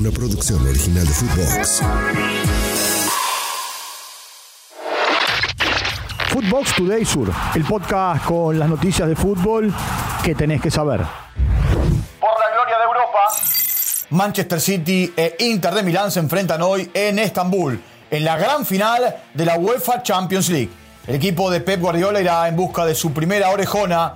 una producción original de Footbox. Footbox Today Sur, el podcast con las noticias de fútbol que tenés que saber. Por la gloria de Europa. Manchester City e Inter de Milán se enfrentan hoy en Estambul, en la gran final de la UEFA Champions League. El equipo de Pep Guardiola irá en busca de su primera orejona,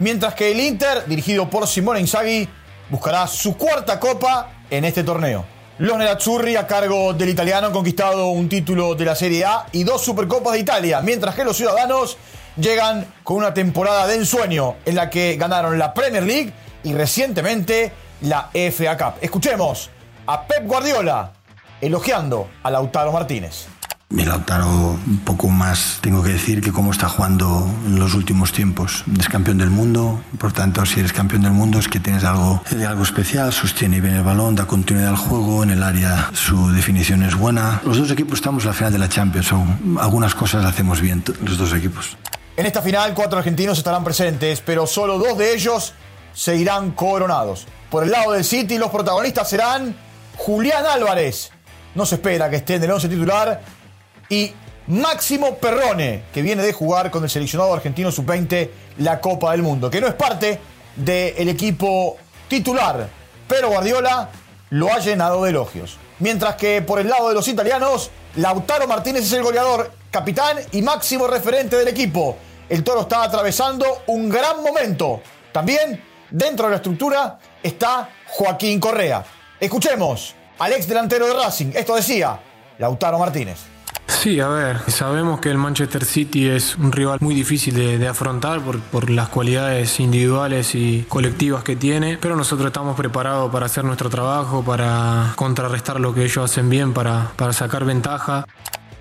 mientras que el Inter, dirigido por Simone Inzaghi, buscará su cuarta copa en este torneo. Los Nerazzurri, a cargo del italiano, han conquistado un título de la Serie A y dos Supercopas de Italia, mientras que los ciudadanos llegan con una temporada de ensueño en la que ganaron la Premier League y recientemente la FA Cup. Escuchemos a Pep Guardiola elogiando a Lautaro Martínez. Mi Lautaro, un poco más tengo que decir que cómo está jugando en los últimos tiempos. Es campeón del mundo, por tanto, si eres campeón del mundo es que tienes algo, algo especial, sostiene bien el balón, da continuidad al juego, en el área su definición es buena. Los dos equipos estamos a la final de la Champions, algunas cosas hacemos bien los dos equipos. En esta final, cuatro argentinos estarán presentes, pero solo dos de ellos se irán coronados. Por el lado del City, los protagonistas serán Julián Álvarez. No se espera que esté en el 11 titular y Máximo Perrone, que viene de jugar con el seleccionado argentino sub-20 la Copa del Mundo, que no es parte del equipo titular, pero Guardiola lo ha llenado de elogios. Mientras que por el lado de los italianos, Lautaro Martínez es el goleador, capitán y máximo referente del equipo. El Toro está atravesando un gran momento. También dentro de la estructura está Joaquín Correa. Escuchemos al ex delantero de Racing. Esto decía Lautaro Martínez. Sí, a ver, sabemos que el Manchester City es un rival muy difícil de, afrontar por, las cualidades individuales y colectivas que tiene, pero nosotros estamos preparados para hacer nuestro trabajo, para contrarrestar lo que ellos hacen bien, para, para sacar ventaja.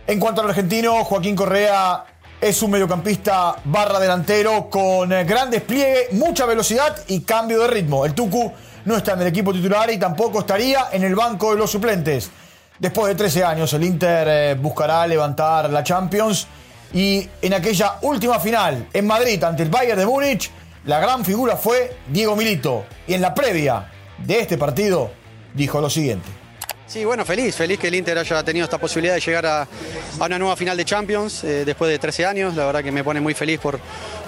En cuanto al argentino, Joaquín Correa es un mediocampista barra delantero con gran despliegue, mucha velocidad y cambio de ritmo. El Tucu no está en el equipo titular y tampoco estaría en el banco de los suplentes. Después de 13 años, el Inter eh, buscará levantar la Champions y en aquella última final en Madrid ante el Bayern de Múnich, la gran figura fue Diego Milito. Y en la previa de este partido dijo lo siguiente. Sí, bueno, feliz, feliz que el Inter haya tenido esta posibilidad de llegar a, una nueva final de Champions eh, después de 13 años. La verdad que me pone muy feliz por,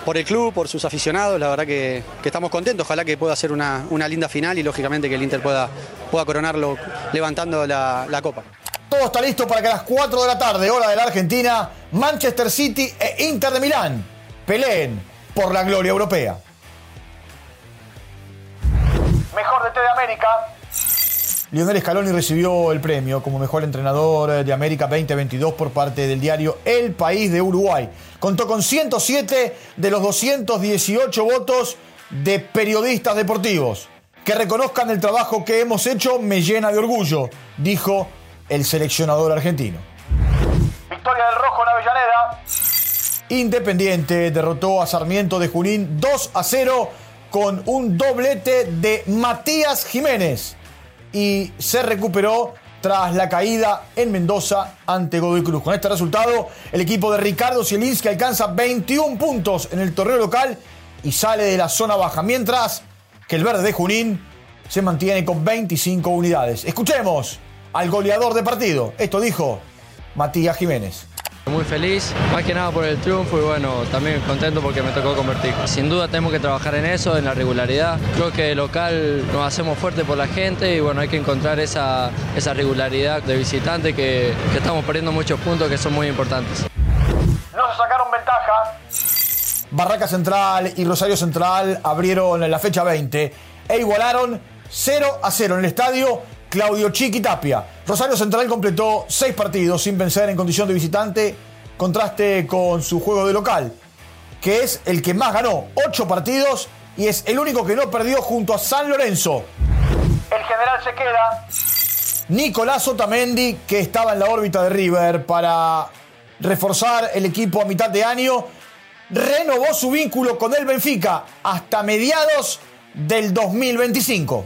por el club, por sus aficionados. La verdad que, estamos contentos. Ojalá que pueda ser una, linda final y lógicamente que el Inter pueda, pueda coronarlo levantando la, la copa. Todo está listo para que a las 4 de la tarde, hora de la Argentina, Manchester City e Inter de Milán peleen por la gloria europea. Mejor de T de América. Lionel Scaloni recibió el premio como mejor entrenador de América 2022 por parte del diario El País de Uruguay. Contó con 107 de los 218 votos de periodistas deportivos. Que reconozcan el trabajo que hemos hecho me llena de orgullo, dijo el seleccionador argentino. Victoria del Rojo en Avellaneda. Independiente derrotó a Sarmiento de Junín 2 a 0 con un doblete de Matías Jiménez y se recuperó tras la caída en Mendoza ante Godoy Cruz. Con este resultado, el equipo de Ricardo Zielinski alcanza 21 puntos en el torneo local y sale de la zona baja, mientras que el verde de Junín se mantiene con 25 unidades. Escuchemos al goleador de partido. Esto dijo Matías Jiménez. Muy feliz, más que nada por el triunfo y bueno, también contento porque me tocó convertir. Sin duda tenemos que trabajar en eso, en la regularidad. Creo que local nos hacemos fuerte por la gente y bueno, hay que encontrar esa, esa regularidad de visitante que, que estamos perdiendo muchos puntos que son muy importantes. No se sacaron ventaja. Barraca Central y Rosario Central abrieron la fecha 20 e igualaron 0 a 0 en el estadio Claudio Chiqui Tapia. Rosario Central completó seis partidos sin vencer en condición de visitante, contraste con su juego de local, que es el que más ganó, ocho partidos y es el único que no perdió junto a San Lorenzo. El general se queda. Nicolás Otamendi, que estaba en la órbita de River para reforzar el equipo a mitad de año, renovó su vínculo con el Benfica hasta mediados del 2025.